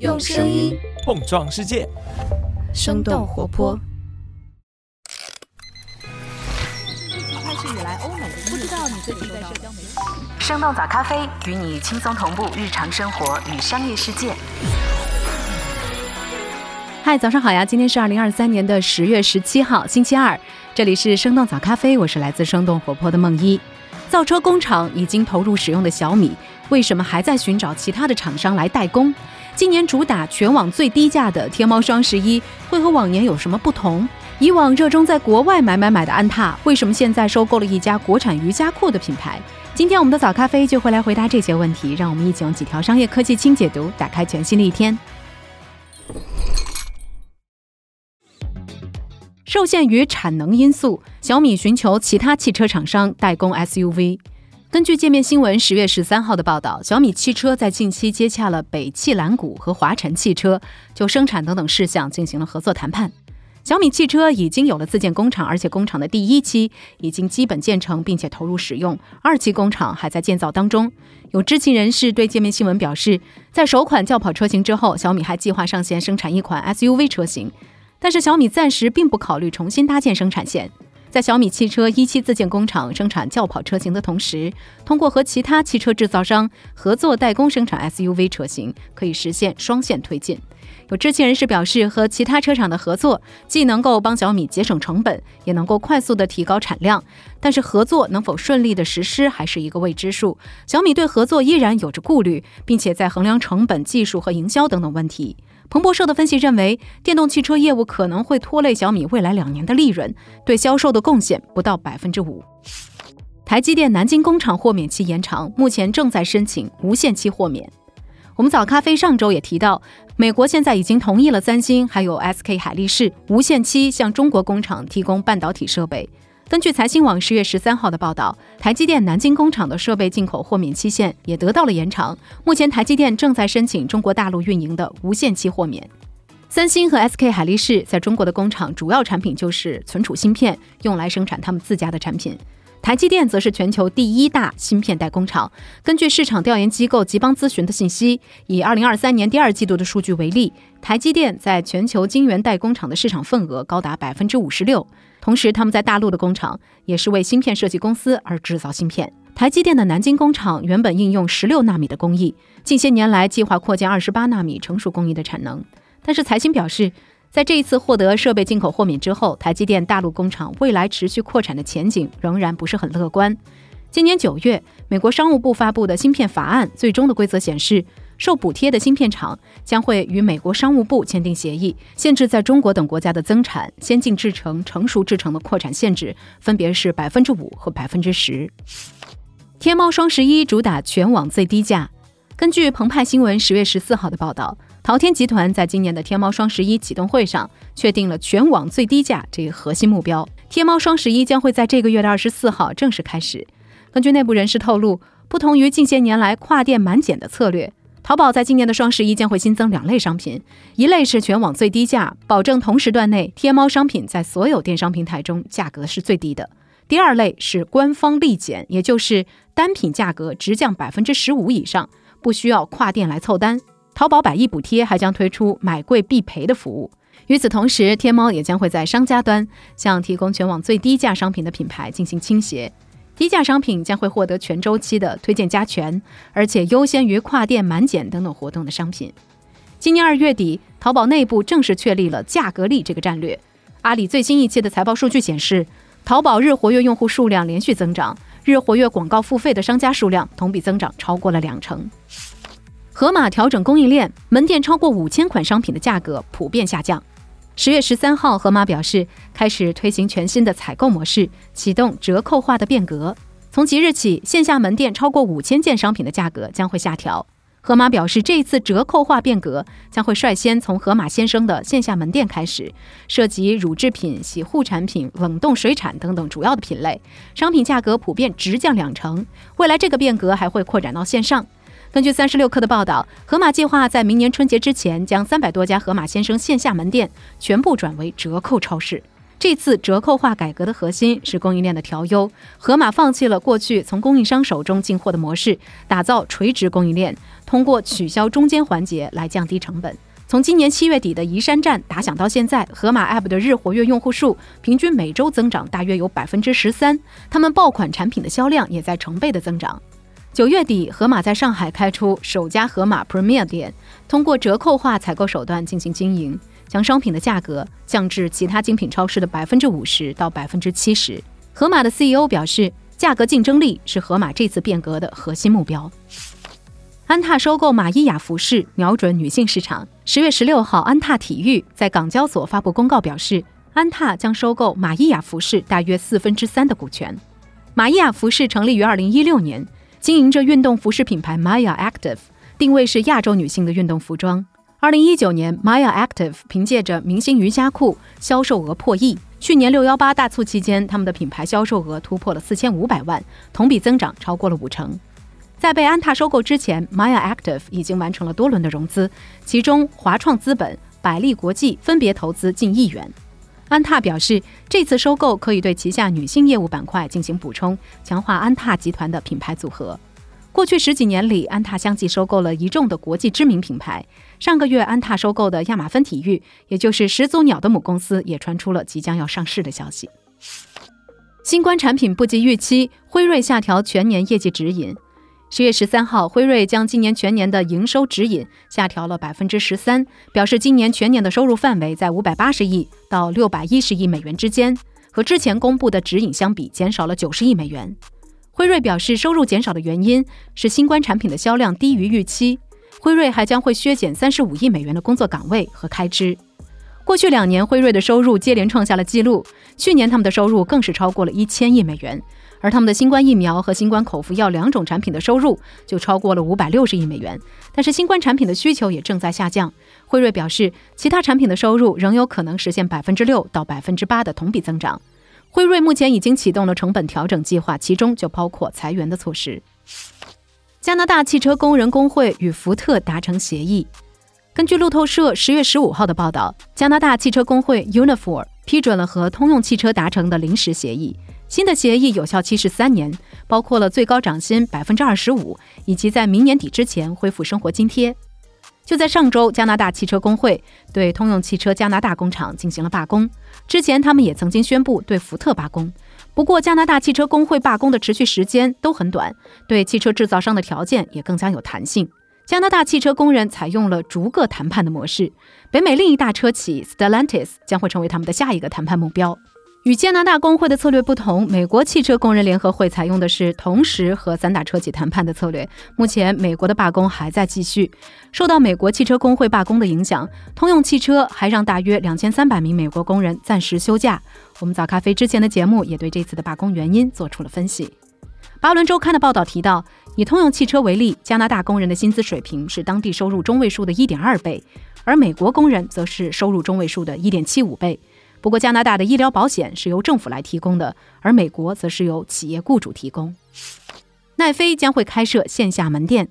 用声音碰撞世界，生动活泼。开始以来，欧美不知道你最近在社交媒体。生动早咖啡与你轻松同步日常生活与商业世界。嗨，早上好呀！今天是二零二三年的十月十七号，星期二。这里是生动早咖啡，我是来自生动活泼的梦一。造车工厂已经投入使用的小米，为什么还在寻找其他的厂商来代工？今年主打全网最低价的天猫双十一，会和往年有什么不同？以往热衷在国外买买买的安踏，为什么现在收购了一家国产瑜伽裤的品牌？今天我们的早咖啡就会来回答这些问题，让我们一起用几条商业科技轻解读，打开全新的一天。受限于产能因素，小米寻求其他汽车厂商代工 SUV。根据界面新闻十月十三号的报道，小米汽车在近期接洽了北汽蓝谷和华晨汽车，就生产等等事项进行了合作谈判。小米汽车已经有了自建工厂，而且工厂的第一期已经基本建成，并且投入使用，二期工厂还在建造当中。有知情人士对界面新闻表示，在首款轿跑车型之后，小米还计划上线生产一款 SUV 车型。但是小米暂时并不考虑重新搭建生产线，在小米汽车一期自建工厂生产轿跑车型的同时，通过和其他汽车制造商合作代工生产 SUV 车型，可以实现双线推进。有知情人士表示，和其他车厂的合作既能够帮小米节省成本，也能够快速的提高产量。但是合作能否顺利的实施，还是一个未知数。小米对合作依然有着顾虑，并且在衡量成本、技术和营销等等问题。彭博社的分析认为，电动汽车业务可能会拖累小米未来两年的利润，对销售的贡献不到百分之五。台积电南京工厂豁免期延长，目前正在申请无限期豁免。我们早咖啡上周也提到，美国现在已经同意了三星还有 SK 海力士无限期向中国工厂提供半导体设备。根据财新网十月十三号的报道，台积电南京工厂的设备进口豁免期限也得到了延长。目前，台积电正在申请中国大陆运营的无限期豁免。三星和 SK 海力士在中国的工厂主要产品就是存储芯片，用来生产他们自家的产品。台积电则是全球第一大芯片代工厂。根据市场调研机构吉邦咨询的信息，以二零二三年第二季度的数据为例，台积电在全球晶圆代工厂的市场份额高达百分之五十六。同时，他们在大陆的工厂也是为芯片设计公司而制造芯片。台积电的南京工厂原本应用十六纳米的工艺，近些年来计划扩建二十八纳米成熟工艺的产能。但是财新表示，在这一次获得设备进口豁免之后，台积电大陆工厂未来持续扩产的前景仍然不是很乐观。今年九月，美国商务部发布的芯片法案最终的规则显示。受补贴的芯片厂将会与美国商务部签订协议，限制在中国等国家的增产、先进制程、成熟制程的扩产限制，分别是百分之五和百分之十。天猫双十一主打全网最低价。根据澎湃新闻十月十四号的报道，淘天集团在今年的天猫双十一启动会上确定了全网最低价这一核心目标。天猫双十一将会在这个月的二十四号正式开始。根据内部人士透露，不同于近些年来跨店满减的策略。淘宝在今年的双十一将会新增两类商品，一类是全网最低价，保证同时段内天猫商品在所有电商平台中价格是最低的；第二类是官方立减，也就是单品价格直降百分之十五以上，不需要跨店来凑单。淘宝百亿补贴还将推出买贵必赔的服务。与此同时，天猫也将会在商家端向提供全网最低价商品的品牌进行倾斜。低价商品将会获得全周期的推荐加权，而且优先于跨店满减等等活动的商品。今年二月底，淘宝内部正式确立了价格力这个战略。阿里最新一期的财报数据显示，淘宝日活跃用户数量连续增长，日活跃广告付费的商家数量同比增长超过了两成。盒马调整供应链，门店超过五千款商品的价格普遍下降。十月十三号，盒马表示开始推行全新的采购模式，启动折扣化的变革。从即日起，线下门店超过五千件商品的价格将会下调。盒马表示，这一次折扣化变革将会率先从盒马先生的线下门店开始，涉及乳制品、洗护产品、冷冻水产等等主要的品类，商品价格普遍直降两成。未来这个变革还会扩展到线上。根据三十六氪的报道，盒马计划在明年春节之前将三百多家盒马先生线下门店全部转为折扣超市。这次折扣化改革的核心是供应链的调优，盒马放弃了过去从供应商手中进货的模式，打造垂直供应链。通过取消中间环节来降低成本。从今年七月底的宜山站打响到现在，盒马 App 的日活跃用户数平均每周增长大约有百分之十三，他们爆款产品的销量也在成倍的增长。九月底，盒马在上海开出首家盒马 Premier 店，通过折扣化采购手段进行经营，将商品的价格降至其他精品超市的百分之五十到百分之七十。盒马的 CEO 表示，价格竞争力是盒马这次变革的核心目标。安踏收购马伊雅服饰，瞄准女性市场。十月十六号，安踏体育在港交所发布公告，表示安踏将收购马伊雅服饰大约四分之三的股权。马伊雅服饰成立于二零一六年，经营着运动服饰品牌 Maya Active，定位是亚洲女性的运动服装。二零一九年，Maya Active 凭借着明星瑜伽裤销售额破亿。去年六幺八大促期间，他们的品牌销售额突破了四千五百万，同比增长超过了五成。在被安踏收购之前，Maya Active 已经完成了多轮的融资，其中华创资本、百利国际分别投资近亿元。安踏表示，这次收购可以对旗下女性业务板块进行补充，强化安踏集团的品牌组合。过去十几年里，安踏相继收购了一众的国际知名品牌。上个月，安踏收购的亚马芬体育，也就是始祖鸟的母公司，也传出了即将要上市的消息。新冠产品不及预期，辉瑞下调全年业绩指引。十月十三号，辉瑞将今年全年的营收指引下调了百分之十三，表示今年全年的收入范围在五百八十亿到六百一十亿美元之间，和之前公布的指引相比减少了九十亿美元。辉瑞表示，收入减少的原因是新冠产品的销量低于预期。辉瑞还将会削减三十五亿美元的工作岗位和开支。过去两年，辉瑞的收入接连创下了纪录，去年他们的收入更是超过了一千亿美元。而他们的新冠疫苗和新冠口服药两种产品的收入就超过了五百六十亿美元。但是新冠产品的需求也正在下降。辉瑞表示，其他产品的收入仍有可能实现百分之六到百分之八的同比增长。辉瑞目前已经启动了成本调整计划，其中就包括裁员的措施。加拿大汽车工人工会与福特达成协议。根据路透社十月十五号的报道，加拿大汽车工会 Unifor 批准了和通用汽车达成的临时协议。新的协议有效期是三年，包括了最高涨薪百分之二十五，以及在明年底之前恢复生活津贴。就在上周，加拿大汽车工会对通用汽车加拿大工厂进行了罢工。之前，他们也曾经宣布对福特罢工。不过，加拿大汽车工会罢工的持续时间都很短，对汽车制造商的条件也更加有弹性。加拿大汽车工人采用了逐个谈判的模式，北美另一大车企 Stellantis 将会成为他们的下一个谈判目标。与加拿大工会的策略不同，美国汽车工人联合会采用的是同时和三大车企谈判的策略。目前，美国的罢工还在继续。受到美国汽车工会罢工的影响，通用汽车还让大约两千三百名美国工人暂时休假。我们早咖啡之前的节目也对这次的罢工原因做出了分析。巴伦周刊的报道提到，以通用汽车为例，加拿大工人的薪资水平是当地收入中位数的一点二倍，而美国工人则是收入中位数的一点七五倍。不过，加拿大的医疗保险是由政府来提供的，而美国则是由企业雇主提供。奈飞将会开设线下门店。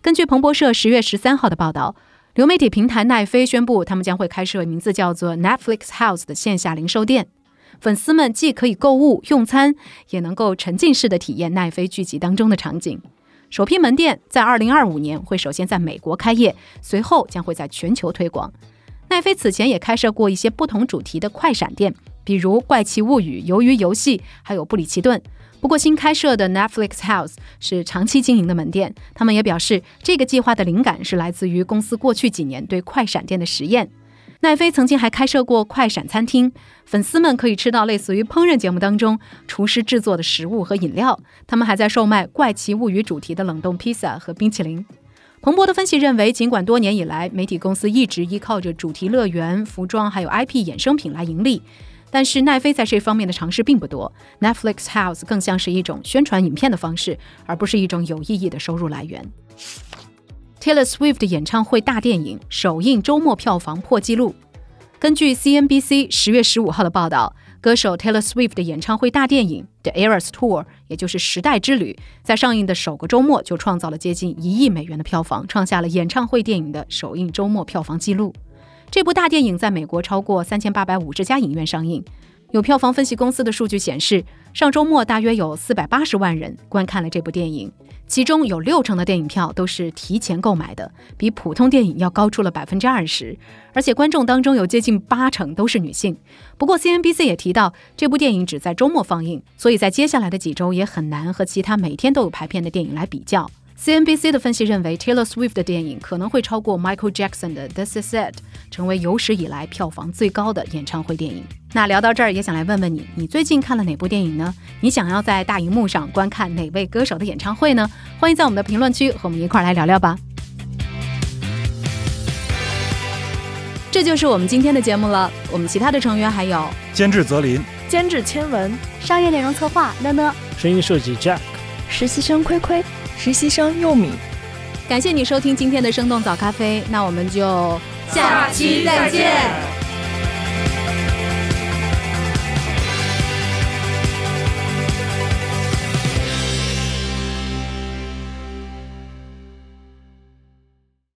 根据彭博社十月十三号的报道，流媒体平台奈飞宣布，他们将会开设名字叫做 Netflix House 的线下零售店。粉丝们既可以购物、用餐，也能够沉浸式的体验奈飞剧集当中的场景。首批门店在二零二五年会首先在美国开业，随后将会在全球推广。奈飞此前也开设过一些不同主题的快闪店，比如《怪奇物语》、《鱿鱼游戏》，还有布里奇顿。不过，新开设的 Netflix House 是长期经营的门店。他们也表示，这个计划的灵感是来自于公司过去几年对快闪店的实验。奈飞曾经还开设过快闪餐厅，粉丝们可以吃到类似于烹饪节目当中厨师制作的食物和饮料。他们还在售卖《怪奇物语》主题的冷冻披萨和冰淇淋。彭博的分析认为，尽管多年以来媒体公司一直依靠着主题乐园、服装还有 IP 衍生品来盈利，但是奈飞在这方面的尝试并不多。Netflix House 更像是一种宣传影片的方式，而不是一种有意义的收入来源。Taylor Swift 演唱会大电影首映周末票房破纪录。根据 CNBC 十月十五号的报道。歌手 Taylor Swift 的演唱会大电影《The Eras Tour》，也就是《时代之旅》，在上映的首个周末就创造了接近一亿美元的票房，创下了演唱会电影的首映周末票房纪录。这部大电影在美国超过三千八百五十家影院上映。有票房分析公司的数据显示，上周末大约有四百八十万人观看了这部电影。其中有六成的电影票都是提前购买的，比普通电影要高出了百分之二十，而且观众当中有接近八成都是女性。不过 CNBC 也提到，这部电影只在周末放映，所以在接下来的几周也很难和其他每天都有排片的电影来比较。CNBC 的分析认为，Taylor Swift 的电影可能会超过 Michael Jackson 的《This Is It》，成为有史以来票房最高的演唱会电影。那聊到这儿，也想来问问你，你最近看了哪部电影呢？你想要在大荧幕上观看哪位歌手的演唱会呢？欢迎在我们的评论区和我们一块儿来聊聊吧。这就是我们今天的节目了。我们其他的成员还有监制泽林、监制千文、商业内容策划呢呢、声音设计 Jack、实习生亏亏。实习生佑米，感谢你收听今天的生动早咖啡，那我们就下期再见。